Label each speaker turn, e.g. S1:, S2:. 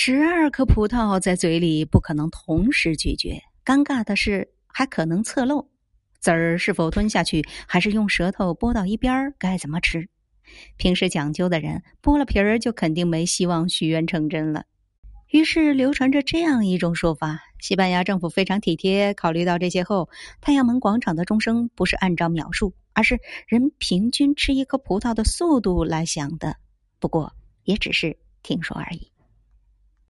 S1: 十二颗葡萄在嘴里不可能同时咀嚼，尴尬的是还可能侧漏。籽儿是否吞下去，还是用舌头拨到一边儿？该怎么吃？平时讲究的人，剥了皮儿就肯定没希望许愿成真了。于是流传着这样一种说法：西班牙政府非常体贴，考虑到这些后，太阳门广场的钟声不是按照秒数，而是人平均吃一颗葡萄的速度来响的。不过也只是听说而已。